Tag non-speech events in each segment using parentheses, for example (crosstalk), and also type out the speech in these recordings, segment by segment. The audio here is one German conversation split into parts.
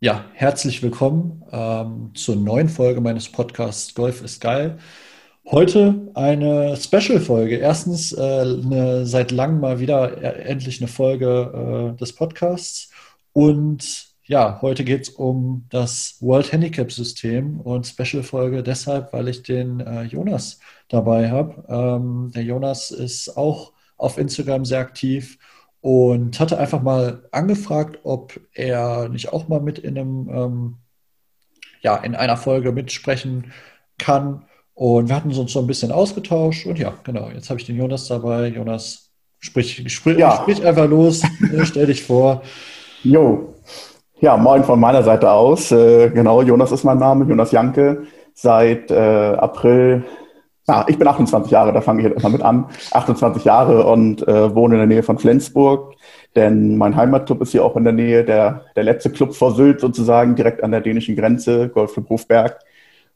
Ja, herzlich willkommen ähm, zur neuen Folge meines Podcasts Golf ist geil. Heute eine Special-Folge. Erstens äh, eine, seit langem mal wieder äh, endlich eine Folge äh, des Podcasts. Und ja, heute geht es um das World Handicap System und Special-Folge deshalb, weil ich den äh, Jonas dabei habe. Ähm, der Jonas ist auch auf Instagram sehr aktiv und hatte einfach mal angefragt, ob er nicht auch mal mit in einem, ähm, ja, in einer Folge mitsprechen kann. Und wir hatten uns so ein bisschen ausgetauscht und ja, genau, jetzt habe ich den Jonas dabei. Jonas, sprich, sprich, ja. sprich einfach los, ne, stell dich vor. Jo, ja, moin von meiner Seite aus. Äh, genau, Jonas ist mein Name, Jonas Janke. Seit äh, April Ah, ich bin 28 Jahre, da fange ich jetzt erstmal mit an. 28 Jahre und äh, wohne in der Nähe von Flensburg, denn mein Heimatclub ist hier auch in der Nähe, der, der letzte Club vor Sylt sozusagen, direkt an der dänischen Grenze, Golfclub Hofberg,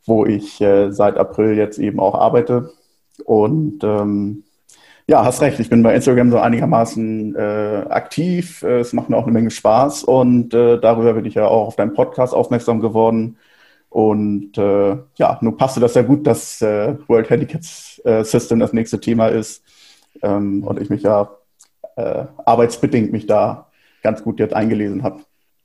wo ich äh, seit April jetzt eben auch arbeite. Und ähm, ja, hast recht, ich bin bei Instagram so einigermaßen äh, aktiv. Es macht mir auch eine Menge Spaß und äh, darüber bin ich ja auch auf deinen Podcast aufmerksam geworden und äh, ja, nun passte das ja gut, dass äh, World Handicap äh, System das nächste Thema ist ähm, und ich mich ja äh, arbeitsbedingt mich da ganz gut jetzt eingelesen habe.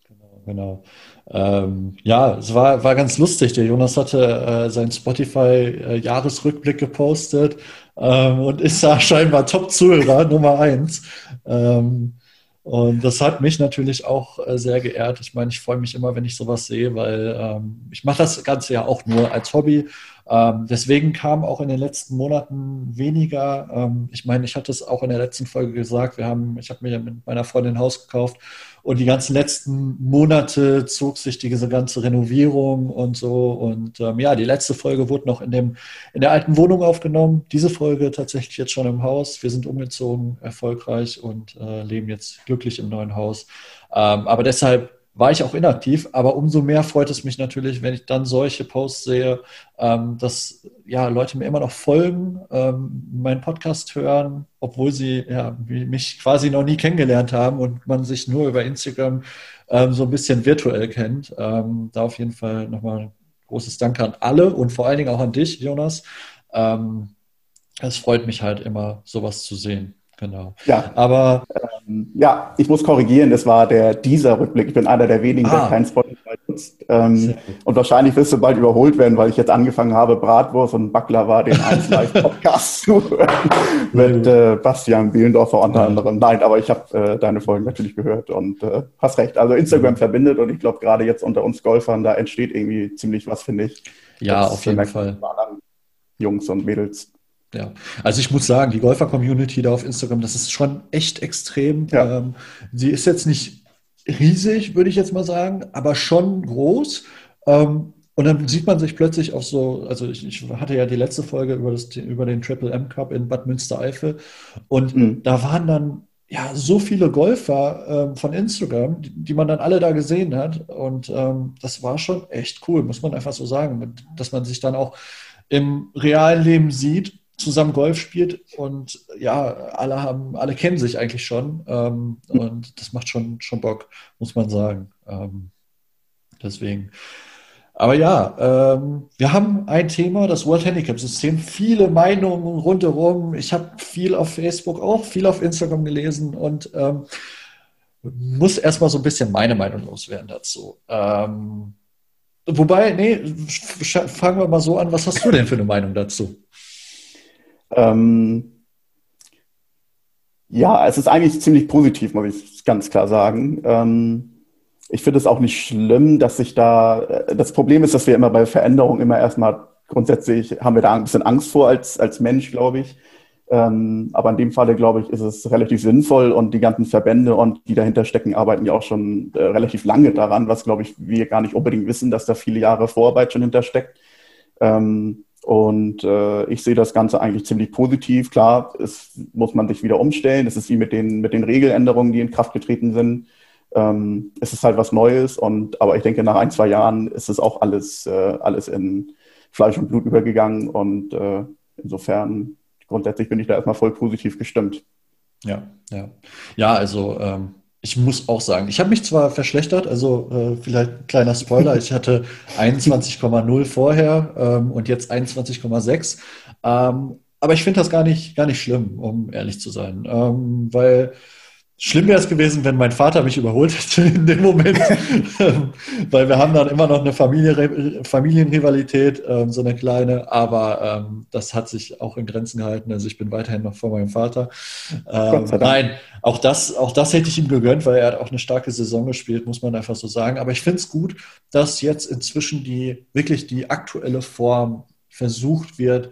Genau, genau. Ähm, ja, es war, war ganz lustig. Der Jonas hatte äh, seinen Spotify-Jahresrückblick äh, gepostet ähm, und ist da (laughs) scheinbar Top-Zuhörer Nummer eins. Ähm, und das hat mich natürlich auch äh, sehr geehrt. Ich meine, ich freue mich immer, wenn ich sowas sehe, weil ähm, ich mache das Ganze ja auch nur als Hobby. Ähm, deswegen kam auch in den letzten Monaten weniger. Ähm, ich meine, ich hatte es auch in der letzten Folge gesagt. Wir haben, ich habe mir mit meiner Freundin ein Haus gekauft und die ganzen letzten Monate zog sich diese ganze Renovierung und so. Und ähm, ja, die letzte Folge wurde noch in, dem, in der alten Wohnung aufgenommen. Diese Folge tatsächlich jetzt schon im Haus. Wir sind umgezogen, erfolgreich und äh, leben jetzt glücklich im neuen Haus. Ähm, aber deshalb war ich auch inaktiv, aber umso mehr freut es mich natürlich, wenn ich dann solche Posts sehe, ähm, dass ja Leute mir immer noch folgen, ähm, meinen Podcast hören, obwohl sie ja, mich quasi noch nie kennengelernt haben und man sich nur über Instagram ähm, so ein bisschen virtuell kennt. Ähm, da auf jeden Fall nochmal großes Danke an alle und vor allen Dingen auch an dich, Jonas. Ähm, es freut mich halt immer, sowas zu sehen. Genau. Ja. Aber ähm, ja, ich muss korrigieren, es war der dieser Rückblick. Ich bin einer der wenigen, ah. der kein Spotify nutzt. Ähm, und wahrscheinlich wirst du bald überholt werden, weil ich jetzt angefangen habe, Bratwurst und Baklava den 1 (laughs) Live Podcast zu hören. mit äh, Bastian Bielendorfer unter ja. anderem. Nein, aber ich habe äh, deine Folgen natürlich gehört und äh, hast recht. Also Instagram mhm. verbindet und ich glaube gerade jetzt unter uns Golfern, da entsteht irgendwie ziemlich was, finde ich. Ja, das auf jeden Fall. Jungs und Mädels ja, also ich muss sagen, die Golfer-Community da auf Instagram, das ist schon echt extrem. Ja. Ähm, sie ist jetzt nicht riesig, würde ich jetzt mal sagen, aber schon groß. Ähm, und dann sieht man sich plötzlich auch so, also ich, ich, hatte ja die letzte Folge über, das, über den Triple M Cup in Bad Münstereifel und mhm. da waren dann ja so viele Golfer ähm, von Instagram, die, die, man dann alle da gesehen hat und ähm, das war schon echt cool, muss man einfach so sagen, dass man sich dann auch im realen Leben sieht zusammen Golf spielt und ja, alle haben, alle kennen sich eigentlich schon ähm, und das macht schon, schon Bock, muss man sagen. Ähm, deswegen. Aber ja, ähm, wir haben ein Thema, das World Handicap System, viele Meinungen rundherum. Ich habe viel auf Facebook, auch viel auf Instagram gelesen und ähm, muss erstmal so ein bisschen meine Meinung loswerden dazu. Ähm, wobei, nee, fangen wir mal so an. Was hast du denn für eine Meinung dazu? Ähm, ja, es ist eigentlich ziemlich positiv, muss ich ganz klar sagen. Ähm, ich finde es auch nicht schlimm, dass sich da, äh, das Problem ist, dass wir immer bei Veränderungen immer erstmal grundsätzlich haben wir da ein bisschen Angst vor als, als Mensch, glaube ich. Ähm, aber in dem Falle, glaube ich, ist es relativ sinnvoll und die ganzen Verbände und die dahinter stecken, arbeiten ja auch schon äh, relativ lange daran, was, glaube ich, wir gar nicht unbedingt wissen, dass da viele Jahre Vorarbeit schon hintersteckt. Ähm, und äh, ich sehe das Ganze eigentlich ziemlich positiv. Klar, es muss man sich wieder umstellen. Es ist wie mit den, mit den Regeländerungen, die in Kraft getreten sind. Ähm, es ist halt was Neues. Und, aber ich denke, nach ein, zwei Jahren ist es auch alles, äh, alles in Fleisch und Blut übergegangen. Und äh, insofern, grundsätzlich bin ich da erstmal voll positiv gestimmt. Ja, ja. Ja, also ähm, ich muss auch sagen, ich habe mich zwar verschlechtert, also äh, vielleicht ein kleiner Spoiler, ich hatte (laughs) 21,0 vorher ähm, und jetzt 21,6. Ähm, aber ich finde das gar nicht, gar nicht schlimm, um ehrlich zu sein, ähm, weil Schlimm wäre es gewesen, wenn mein Vater mich überholt hätte in dem Moment, (laughs) weil wir haben dann immer noch eine Familie, Familienrivalität, ähm, so eine kleine, aber ähm, das hat sich auch in Grenzen gehalten. Also ich bin weiterhin noch vor meinem Vater. Ähm, nein, auch das, auch das hätte ich ihm gegönnt, weil er hat auch eine starke Saison gespielt, muss man einfach so sagen. Aber ich finde es gut, dass jetzt inzwischen die wirklich die aktuelle Form versucht wird,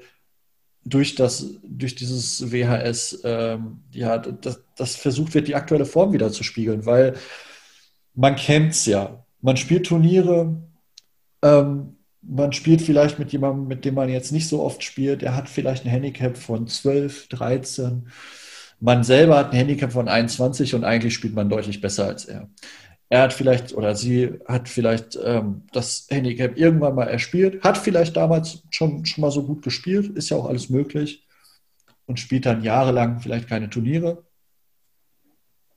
durch das, durch dieses WHS, ähm, ja, das, das versucht wird, die aktuelle Form wieder zu spiegeln, weil man es ja. Man spielt Turniere, ähm, man spielt vielleicht mit jemandem, mit dem man jetzt nicht so oft spielt, der hat vielleicht ein Handicap von 12, 13. Man selber hat ein Handicap von 21 und eigentlich spielt man deutlich besser als er er hat vielleicht oder sie hat vielleicht ähm, das Handicap irgendwann mal erspielt, hat vielleicht damals schon, schon mal so gut gespielt, ist ja auch alles möglich und spielt dann jahrelang vielleicht keine Turniere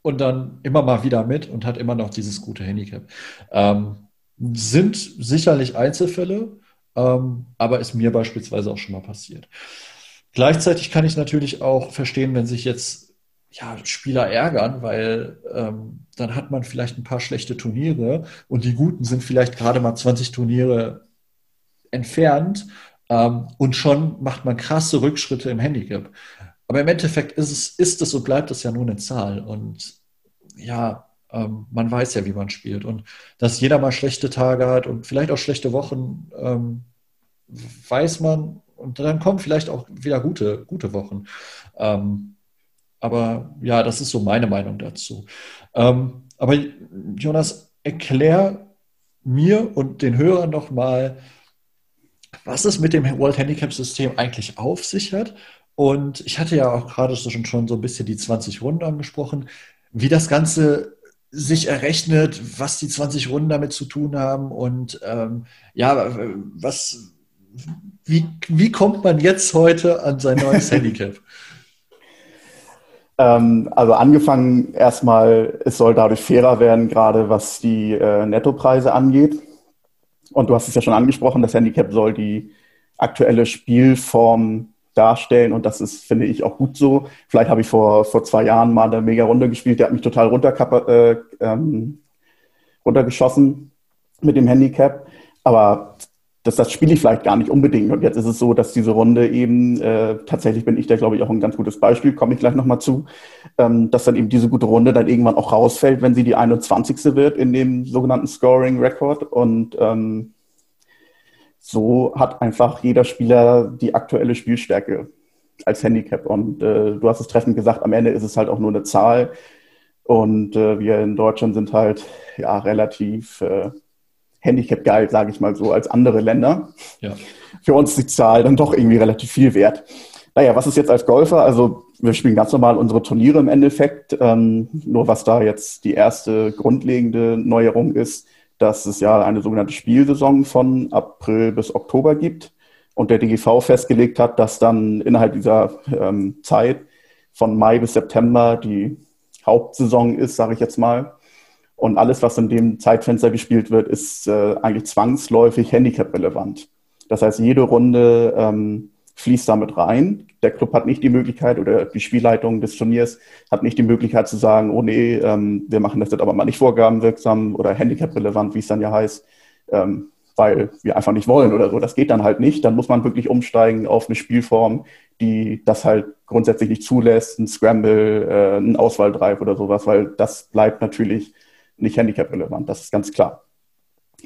und dann immer mal wieder mit und hat immer noch dieses gute Handicap. Ähm, sind sicherlich Einzelfälle, ähm, aber ist mir beispielsweise auch schon mal passiert. Gleichzeitig kann ich natürlich auch verstehen, wenn sich jetzt ja, Spieler ärgern, weil ähm, dann hat man vielleicht ein paar schlechte Turniere und die guten sind vielleicht gerade mal 20 Turniere entfernt ähm, und schon macht man krasse Rückschritte im Handicap. Aber im Endeffekt ist es, ist es und bleibt es ja nur eine Zahl. Und ja, ähm, man weiß ja, wie man spielt. Und dass jeder mal schlechte Tage hat und vielleicht auch schlechte Wochen, ähm, weiß man. Und dann kommen vielleicht auch wieder gute, gute Wochen. Ähm, aber ja, das ist so meine Meinung dazu. Ähm, aber Jonas, erklär mir und den Hörern nochmal, was es mit dem World Handicap System eigentlich auf sich hat. Und ich hatte ja auch gerade schon, schon so ein bisschen die 20 Runden angesprochen, wie das Ganze sich errechnet, was die 20 Runden damit zu tun haben und ähm, ja, was, wie, wie kommt man jetzt heute an sein neues (laughs) Handicap? Ähm, also angefangen erstmal, es soll dadurch fairer werden, gerade was die äh, Nettopreise angeht. Und du hast es ja schon angesprochen, das Handicap soll die aktuelle Spielform darstellen und das ist, finde ich, auch gut so. Vielleicht habe ich vor, vor zwei Jahren mal eine mega Runde gespielt, der hat mich total äh, ähm, runtergeschossen mit dem Handicap. Aber das, das spiele ich vielleicht gar nicht unbedingt. Und jetzt ist es so, dass diese Runde eben, äh, tatsächlich bin ich da, glaube ich, auch ein ganz gutes Beispiel, komme ich gleich nochmal zu, ähm, dass dann eben diese gute Runde dann irgendwann auch rausfällt, wenn sie die 21. wird in dem sogenannten Scoring Record. Und ähm, so hat einfach jeder Spieler die aktuelle Spielstärke als Handicap. Und äh, du hast es treffend gesagt, am Ende ist es halt auch nur eine Zahl. Und äh, wir in Deutschland sind halt ja relativ äh, Handicap geil, sage ich mal so, als andere Länder. Ja. Für uns ist die Zahl dann doch irgendwie relativ viel wert. Naja, was ist jetzt als Golfer? Also wir spielen ganz normal unsere Turniere im Endeffekt. Ähm, nur was da jetzt die erste grundlegende Neuerung ist, dass es ja eine sogenannte Spielsaison von April bis Oktober gibt und der DGV festgelegt hat, dass dann innerhalb dieser ähm, Zeit von Mai bis September die Hauptsaison ist, sage ich jetzt mal. Und alles, was in dem Zeitfenster gespielt wird, ist äh, eigentlich zwangsläufig handicap-relevant. Das heißt, jede Runde ähm, fließt damit rein. Der Club hat nicht die Möglichkeit oder die Spielleitung des Turniers hat nicht die Möglichkeit zu sagen, oh nee, ähm, wir machen das jetzt aber mal nicht vorgabenwirksam oder handicap-relevant, wie es dann ja heißt, ähm, weil wir einfach nicht wollen oder so. Das geht dann halt nicht. Dann muss man wirklich umsteigen auf eine Spielform, die das halt grundsätzlich nicht zulässt, ein Scramble, äh, ein Auswahldrive oder sowas, weil das bleibt natürlich nicht handicap-relevant, das ist ganz klar.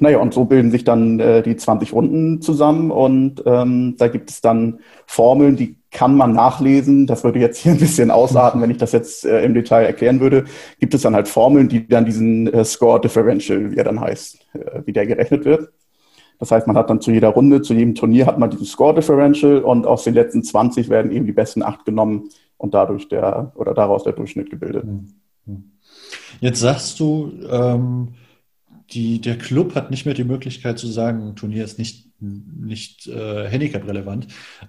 Naja, und so bilden sich dann äh, die 20 Runden zusammen und ähm, da gibt es dann Formeln, die kann man nachlesen. Das würde jetzt hier ein bisschen ausarten, wenn ich das jetzt äh, im Detail erklären würde. Gibt es dann halt Formeln, die dann diesen äh, Score Differential, wie er dann heißt, äh, wie der gerechnet wird. Das heißt, man hat dann zu jeder Runde, zu jedem Turnier hat man diesen Score Differential und aus den letzten 20 werden eben die besten acht genommen und dadurch der oder daraus der Durchschnitt gebildet. Mhm. Jetzt sagst du, ähm, die, der Club hat nicht mehr die Möglichkeit zu sagen, ein Turnier ist nicht, nicht äh, handicap-relevant.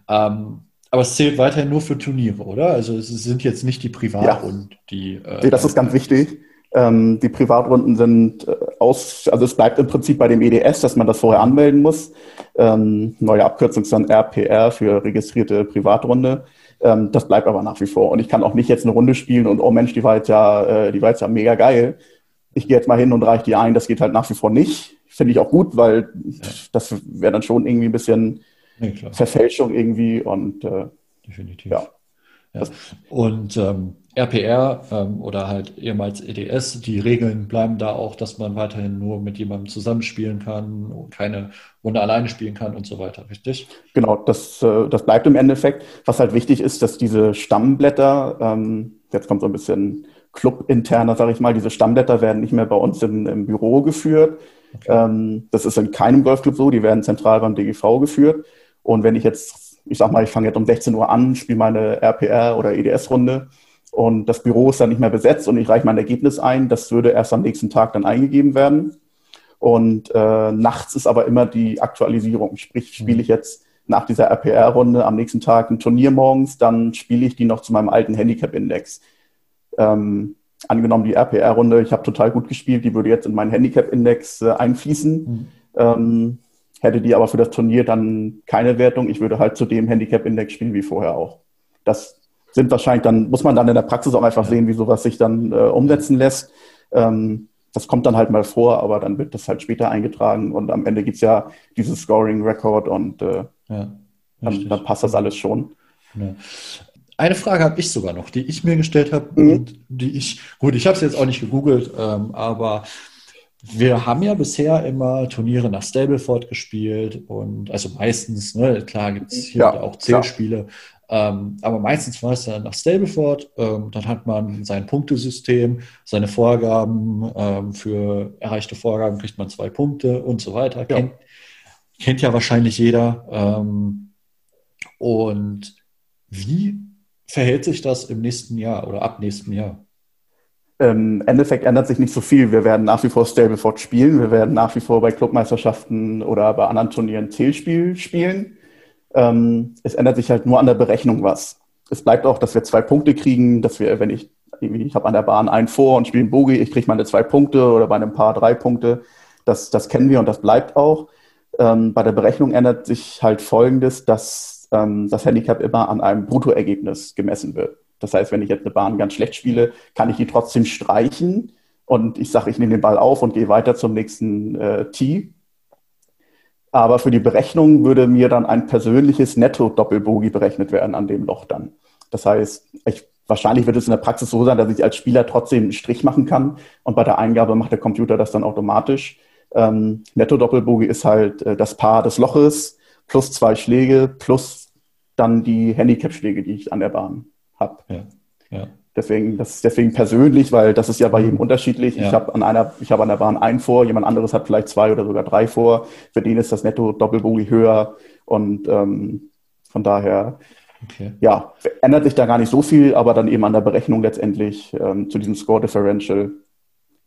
Ähm, aber es zählt weiterhin nur für Turniere, oder? Also es sind jetzt nicht die Privatrunden, ja. die. Äh, nee, das ist ganz wichtig. Ähm, die Privatrunden sind äh, aus, also es bleibt im Prinzip bei dem EDS, dass man das vorher anmelden muss. Ähm, neue Abkürzung ist dann RPR für registrierte Privatrunde. Ähm, das bleibt aber nach wie vor. Und ich kann auch nicht jetzt eine Runde spielen und oh Mensch, die war jetzt ja, äh, die war jetzt ja mega geil. Ich gehe jetzt mal hin und reiche die ein. Das geht halt nach wie vor nicht. Finde ich auch gut, weil ja. das wäre dann schon irgendwie ein bisschen ja, Verfälschung irgendwie und äh, definitiv. Ja. Ja. Und ähm, RPR ähm, oder halt ehemals EDS, die Regeln bleiben da auch, dass man weiterhin nur mit jemandem zusammenspielen kann und keine Runde alleine spielen kann und so weiter, richtig? Genau, das, äh, das bleibt im Endeffekt. Was halt wichtig ist, dass diese Stammblätter, ähm, jetzt kommt so ein bisschen Club-interner, sage ich mal, diese Stammblätter werden nicht mehr bei uns im, im Büro geführt. Okay. Ähm, das ist in keinem Golfclub so, die werden zentral beim DGV geführt. Und wenn ich jetzt ich sag mal, ich fange jetzt um 16 Uhr an, spiele meine RPR oder EDS-Runde und das Büro ist dann nicht mehr besetzt und ich reiche mein Ergebnis ein. Das würde erst am nächsten Tag dann eingegeben werden. Und äh, nachts ist aber immer die Aktualisierung. Sprich, spiele ich jetzt nach dieser RPR-Runde am nächsten Tag ein Turnier morgens, dann spiele ich die noch zu meinem alten Handicap-Index. Ähm, angenommen die RPR-Runde, ich habe total gut gespielt, die würde jetzt in meinen Handicap-Index äh, einfließen. Mhm. Ähm, hätte die aber für das Turnier dann keine Wertung. Ich würde halt zu dem Handicap-Index spielen wie vorher auch. Das sind wahrscheinlich dann, muss man dann in der Praxis auch einfach sehen, wie sowas sich dann äh, umsetzen lässt. Ähm, das kommt dann halt mal vor, aber dann wird das halt später eingetragen und am Ende gibt's ja dieses Scoring-Record und äh, ja, dann, dann, passt das alles schon. Ja. Eine Frage habe ich sogar noch, die ich mir gestellt habe mhm. und die ich, gut, ich habe es jetzt auch nicht gegoogelt, ähm, aber wir haben ja bisher immer Turniere nach Stableford gespielt und also meistens, ne, klar gibt es hier ja, auch Zählspiele, ähm, aber meistens war es dann nach Stableford. Ähm, dann hat man sein Punktesystem, seine Vorgaben, ähm, für erreichte Vorgaben kriegt man zwei Punkte und so weiter. Ja. Kennt, kennt ja wahrscheinlich jeder. Ähm, und wie verhält sich das im nächsten Jahr oder ab nächsten Jahr? Im Endeffekt ändert sich nicht so viel. Wir werden nach wie vor Stableford spielen. Wir werden nach wie vor bei Clubmeisterschaften oder bei anderen Turnieren Zählspiel spielen. Ähm, es ändert sich halt nur an der Berechnung was. Es bleibt auch, dass wir zwei Punkte kriegen, dass wir, wenn ich ich habe an der Bahn einen vor und spiele einen Bogie, ich kriege meine zwei Punkte oder bei einem Paar drei Punkte. Das, das kennen wir und das bleibt auch. Ähm, bei der Berechnung ändert sich halt Folgendes, dass ähm, das Handicap immer an einem Bruttoergebnis gemessen wird. Das heißt, wenn ich jetzt eine Bahn ganz schlecht spiele, kann ich die trotzdem streichen und ich sage, ich nehme den Ball auf und gehe weiter zum nächsten äh, Tee. Aber für die Berechnung würde mir dann ein persönliches Netto-Doppelbogie berechnet werden an dem Loch dann. Das heißt, ich, wahrscheinlich wird es in der Praxis so sein, dass ich als Spieler trotzdem einen Strich machen kann und bei der Eingabe macht der Computer das dann automatisch. Ähm, Netto-Doppelbogie ist halt äh, das Paar des Loches plus zwei Schläge plus dann die Handicap-Schläge, die ich an der Bahn habe. Ja. Ja. Deswegen, das ist deswegen persönlich, weil das ist ja bei jedem mhm. unterschiedlich. Ja. Ich habe an einer, ich habe an der Bahn ein vor, jemand anderes hat vielleicht zwei oder sogar drei vor. Für den ist das Netto Doppelbogie höher und ähm, von daher, okay. ja, ändert sich da gar nicht so viel, aber dann eben an der Berechnung letztendlich ähm, zu diesem Score Differential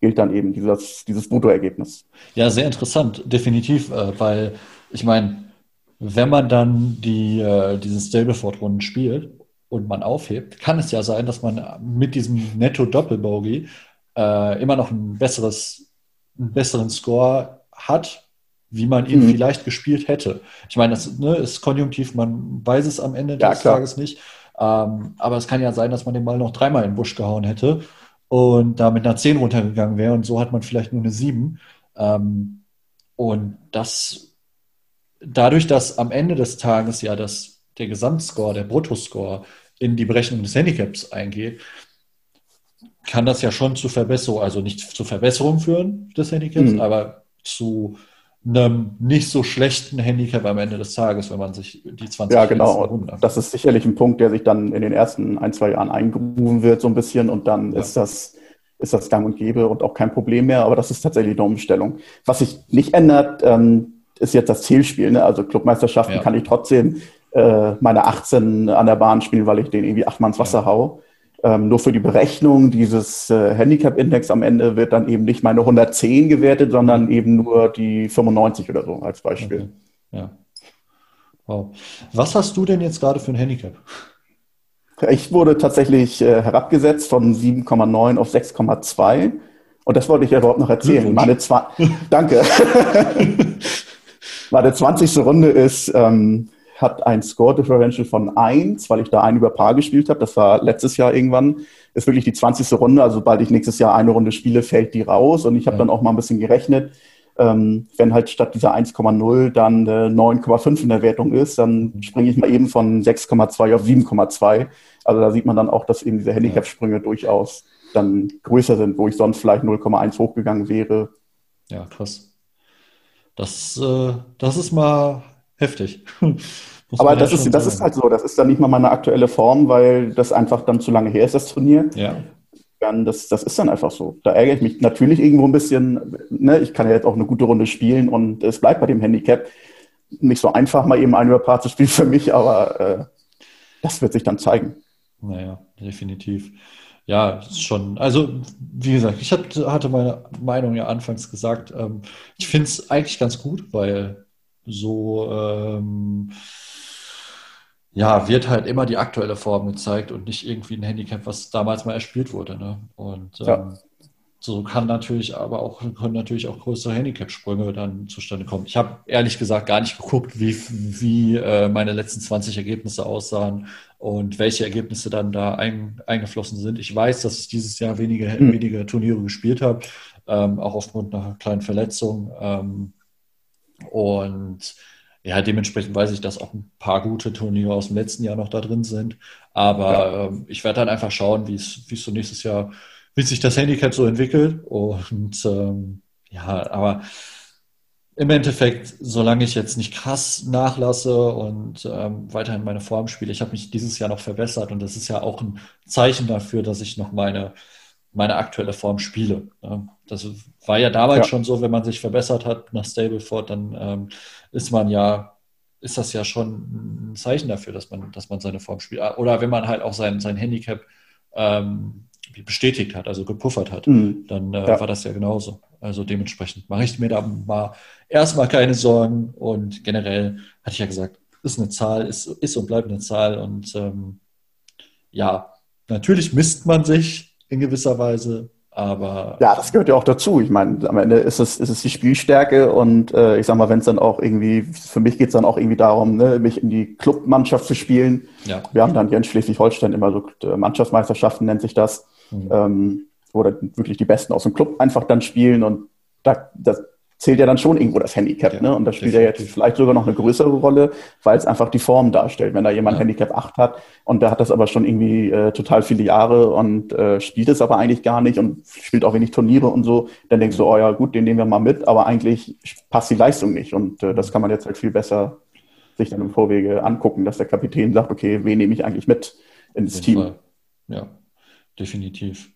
gilt dann eben dieses, dieses Bruttoergebnis. Ja, sehr interessant, definitiv, äh, weil ich meine, wenn man dann die, äh, diesen Stableford-Runden spielt und man aufhebt, kann es ja sein, dass man mit diesem Netto-Doppelbogey äh, immer noch ein besseres, einen besseren Score hat, wie man ihn mhm. vielleicht gespielt hätte. Ich meine, das ne, ist konjunktiv, man weiß es am Ende ja, des klar. Tages nicht. Ähm, aber es kann ja sein, dass man den Ball noch dreimal in den Busch gehauen hätte und da mit einer 10 runtergegangen wäre und so hat man vielleicht nur eine 7. Ähm, und das dadurch, dass am Ende des Tages ja das, der Gesamtscore, der Bruttoscore in die Berechnung des Handicaps eingeht, kann das ja schon zu Verbesserung, also nicht zu Verbesserung führen des Handicaps, mhm. aber zu einem nicht so schlechten Handicap am Ende des Tages, wenn man sich die 20 Ja, genau. Das ist sicherlich ein Punkt, der sich dann in den ersten ein, zwei Jahren eingerufen wird, so ein bisschen, und dann ja. ist das ist das gang und gäbe und auch kein Problem mehr, aber das ist tatsächlich eine Umstellung. Was sich nicht ändert, ähm, ist jetzt das Zielspiel. Ne? Also Clubmeisterschaften ja. kann ich trotzdem äh, meine 18 an der Bahn spielen, weil ich den irgendwie achtmal ins Wasser hau. Ähm, nur für die Berechnung dieses äh, Handicap-Index am Ende wird dann eben nicht meine 110 gewertet, sondern eben nur die 95 oder so als Beispiel. Okay. Ja. Wow. Was hast du denn jetzt gerade für ein Handicap? Ich wurde tatsächlich äh, herabgesetzt von 7,9 auf 6,2. Und das wollte ich ja überhaupt noch erzählen. Meine (laughs) Danke. (laughs) Meine 20. Runde ist, ähm, hat ein Score Differential von 1, weil ich da ein über Paar gespielt habe. Das war letztes Jahr irgendwann. Ist wirklich die 20. Runde. Also sobald ich nächstes Jahr eine Runde spiele, fällt die raus. Und ich habe ja. dann auch mal ein bisschen gerechnet. Ähm, wenn halt statt dieser 1,0 dann äh, 9,5 in der Wertung ist, dann springe ich mal eben von 6,2 auf 7,2. Also da sieht man dann auch, dass eben diese Handicap-Sprünge durchaus dann größer sind, wo ich sonst vielleicht 0,1 hochgegangen wäre. Ja, krass. Das, äh, das ist mal heftig. (laughs) Aber das, ist, das ist halt so, das ist dann nicht mal meine aktuelle Form, weil das einfach dann zu lange her ist, das Turnier. Ja. Das, das ist dann einfach so. Da ärgere ich mich natürlich irgendwo ein bisschen. Ne? Ich kann ja jetzt auch eine gute Runde spielen und es bleibt bei dem Handicap. Nicht so einfach, mal eben ein über Paar zu spielen für mich, aber äh, das wird sich dann zeigen. Naja, definitiv. Ja, schon. Also, wie gesagt, ich hatte meine Meinung ja anfangs gesagt. Ähm, ich finde es eigentlich ganz gut, weil so ähm, ja, wird halt immer die aktuelle Form gezeigt und nicht irgendwie ein Handicap, was damals mal erspielt wurde. Ne? Und ähm, ja. so kann natürlich aber auch, können natürlich auch größere Handicap-Sprünge dann zustande kommen. Ich habe ehrlich gesagt gar nicht geguckt, wie, wie äh, meine letzten 20 Ergebnisse aussahen und welche Ergebnisse dann da ein, eingeflossen sind. Ich weiß, dass ich dieses Jahr wenige, mhm. wenige Turniere gespielt habe, ähm, auch aufgrund einer kleinen Verletzung. Ähm, und ja, dementsprechend weiß ich, dass auch ein paar gute Turniere aus dem letzten Jahr noch da drin sind. Aber ja. ähm, ich werde dann einfach schauen, wie es so nächstes Jahr, wie sich das Handicap so entwickelt. Und ähm, ja, aber im Endeffekt, solange ich jetzt nicht krass nachlasse und ähm, weiterhin meine Form spiele, ich habe mich dieses Jahr noch verbessert und das ist ja auch ein Zeichen dafür, dass ich noch meine, meine aktuelle Form spiele. Das war ja damals ja. schon so, wenn man sich verbessert hat nach Stableford, dann ähm, ist man ja, ist das ja schon ein Zeichen dafür, dass man, dass man seine Form spielt. Oder wenn man halt auch sein, sein Handicap ähm, bestätigt hat, also gepuffert hat, mhm. dann äh, ja. war das ja genauso. Also dementsprechend mache ich mir da mal erstmal keine Sorgen und generell hatte ich ja gesagt, ist eine Zahl, ist, ist und bleibt eine Zahl und ähm, ja, natürlich misst man sich in gewisser Weise, aber ja, das gehört ja auch dazu. Ich meine, am Ende ist es, ist es die Spielstärke und äh, ich sag mal, wenn es dann auch irgendwie, für mich geht es dann auch irgendwie darum, ne, mich in die Clubmannschaft zu spielen. Ja. Wir haben dann hier in Schleswig-Holstein immer so äh, Mannschaftsmeisterschaften, nennt sich das, mhm. ähm, wo dann wirklich die Besten aus dem Club einfach dann spielen und da, das, zählt ja dann schon irgendwo das Handicap. Ja, ne? Und das spielt definitiv. ja jetzt vielleicht sogar noch eine größere Rolle, weil es einfach die Form darstellt. Wenn da jemand ja. Handicap 8 hat und der hat das aber schon irgendwie äh, total viele Jahre und äh, spielt es aber eigentlich gar nicht und spielt auch wenig Turniere und so, dann denkst du, oh ja gut, den nehmen wir mal mit, aber eigentlich passt die Leistung nicht. Und äh, das kann man jetzt halt viel besser sich dann im Vorwege angucken, dass der Kapitän sagt, okay, wen nehme ich eigentlich mit ins Team? Fall. Ja, definitiv.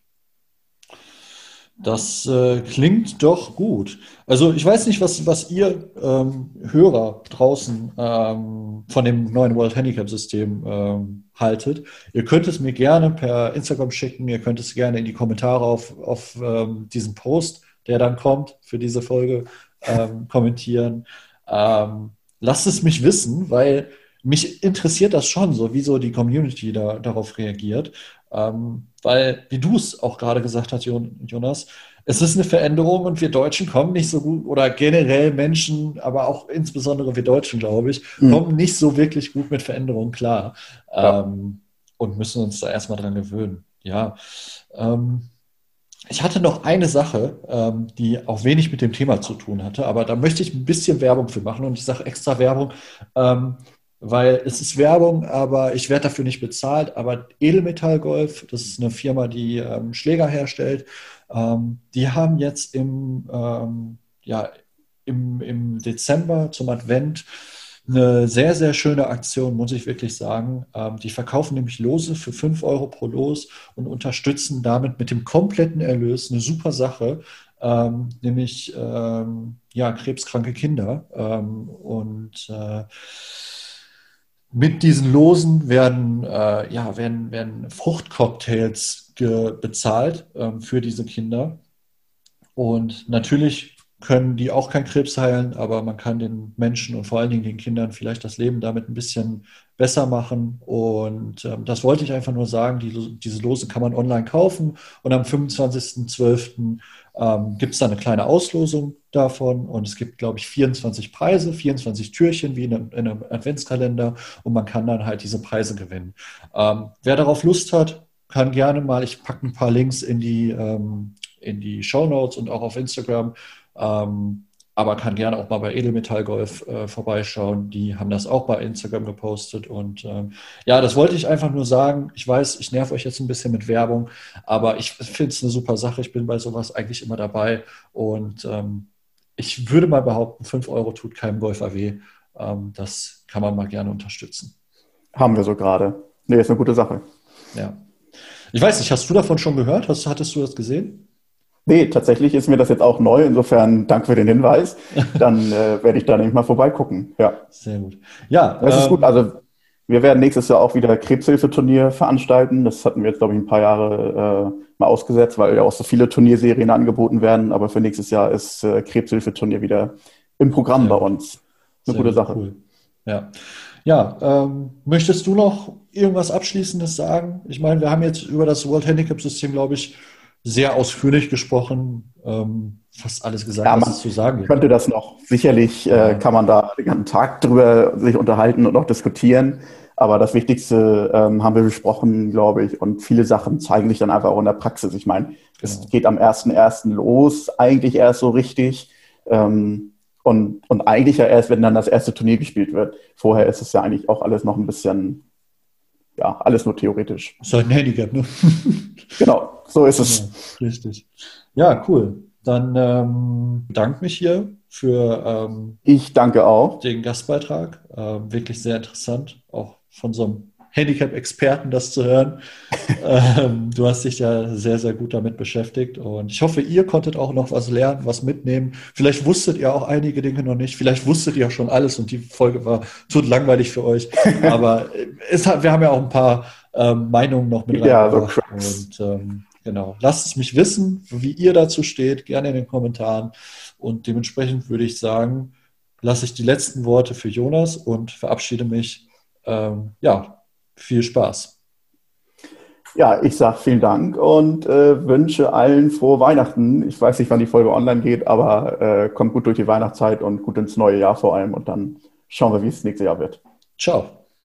Das äh, klingt doch gut. Also ich weiß nicht, was, was ihr ähm, Hörer draußen ähm, von dem neuen World Handicap System ähm, haltet. Ihr könnt es mir gerne per Instagram schicken, ihr könnt es gerne in die Kommentare auf, auf ähm, diesen Post, der dann kommt für diese Folge, ähm, (laughs) kommentieren. Ähm, lasst es mich wissen, weil mich interessiert das schon, so wie so die Community da, darauf reagiert. Ähm, weil, wie du es auch gerade gesagt hast, Jonas, es ist eine Veränderung und wir Deutschen kommen nicht so gut, oder generell Menschen, aber auch insbesondere wir Deutschen, glaube ich, mhm. kommen nicht so wirklich gut mit Veränderungen klar ja. ähm, und müssen uns da erstmal dran gewöhnen. Ja. Ähm, ich hatte noch eine Sache, ähm, die auch wenig mit dem Thema zu tun hatte, aber da möchte ich ein bisschen Werbung für machen und ich sage extra Werbung. Weil es ist Werbung, aber ich werde dafür nicht bezahlt. Aber Edelmetall Golf, das ist eine Firma, die ähm, Schläger herstellt, ähm, die haben jetzt im, ähm, ja, im, im Dezember zum Advent eine sehr, sehr schöne Aktion, muss ich wirklich sagen. Ähm, die verkaufen nämlich Lose für 5 Euro pro Los und unterstützen damit mit dem kompletten Erlös eine super Sache, ähm, nämlich ähm, ja, krebskranke Kinder. Und äh, mit diesen Losen werden, äh, ja, werden, werden Fruchtcocktails bezahlt ähm, für diese Kinder. Und natürlich können die auch kein Krebs heilen, aber man kann den Menschen und vor allen Dingen den Kindern vielleicht das Leben damit ein bisschen besser machen. Und ähm, das wollte ich einfach nur sagen. Die, diese Lose kann man online kaufen und am 25.12. Ähm, gibt es da eine kleine Auslosung davon und es gibt, glaube ich, 24 Preise, 24 Türchen wie in einem, in einem Adventskalender und man kann dann halt diese Preise gewinnen. Ähm, wer darauf Lust hat, kann gerne mal, ich packe ein paar Links in die, ähm, in die Show Notes und auch auf Instagram ähm, aber kann gerne auch mal bei Edelmetallgolf äh, vorbeischauen. Die haben das auch bei Instagram gepostet. Und ähm, ja, das wollte ich einfach nur sagen. Ich weiß, ich nerv euch jetzt ein bisschen mit Werbung, aber ich finde es eine super Sache. Ich bin bei sowas eigentlich immer dabei. Und ähm, ich würde mal behaupten, 5 Euro tut keinem Golfer weh. Ähm, das kann man mal gerne unterstützen. Haben wir so gerade. Nee, ist eine gute Sache. Ja. Ich weiß nicht, hast du davon schon gehört? Hast, hattest du das gesehen? Nee, tatsächlich ist mir das jetzt auch neu. Insofern danke für den Hinweis. (laughs) Dann äh, werde ich da nämlich mal vorbeigucken. Ja. Sehr gut. Ja. Das ähm, ist gut. Also wir werden nächstes Jahr auch wieder Krebshilfeturnier veranstalten. Das hatten wir jetzt, glaube ich, ein paar Jahre äh, mal ausgesetzt, weil ja auch so viele Turnierserien angeboten werden. Aber für nächstes Jahr ist äh, Krebshilfeturnier wieder im Programm ja. bei uns. Eine Sehr gute Sache. Cool. Ja. Ja, ähm, möchtest du noch irgendwas Abschließendes sagen? Ich meine, wir haben jetzt über das World Handicap System, glaube ich, sehr ausführlich gesprochen, ähm, fast alles gesagt, ja, was es zu sagen gibt. Könnte das noch, sicherlich äh, kann man da den ganzen Tag drüber sich unterhalten und auch diskutieren. Aber das Wichtigste ähm, haben wir besprochen, glaube ich. Und viele Sachen zeigen sich dann einfach auch in der Praxis. Ich meine, es genau. geht am 1.1. los, eigentlich erst so richtig. Ähm, und, und eigentlich ja erst, wenn dann das erste Turnier gespielt wird. Vorher ist es ja eigentlich auch alles noch ein bisschen, ja, alles nur theoretisch. Das ist halt ein Handicap, ne? (laughs) genau. So ist es. Ja, richtig. Ja, cool. Dann ähm, bedanke mich hier für ähm, ich danke auch den Gastbeitrag. Ähm, wirklich sehr interessant, auch von so einem Handicap-Experten das zu hören. (laughs) ähm, du hast dich ja sehr, sehr gut damit beschäftigt und ich hoffe, ihr konntet auch noch was lernen, was mitnehmen. Vielleicht wusstet ihr auch einige Dinge noch nicht. Vielleicht wusstet ihr auch schon alles und die Folge war tut langweilig für euch. (laughs) Aber es wir haben ja auch ein paar ähm, Meinungen noch mit ja, so und ähm, Genau. Lasst es mich wissen, wie ihr dazu steht, gerne in den Kommentaren. Und dementsprechend würde ich sagen, lasse ich die letzten Worte für Jonas und verabschiede mich. Ähm, ja, viel Spaß. Ja, ich sage vielen Dank und äh, wünsche allen frohe Weihnachten. Ich weiß nicht, wann die Folge online geht, aber äh, kommt gut durch die Weihnachtszeit und gut ins neue Jahr vor allem und dann schauen wir, wie es nächstes Jahr wird. Ciao.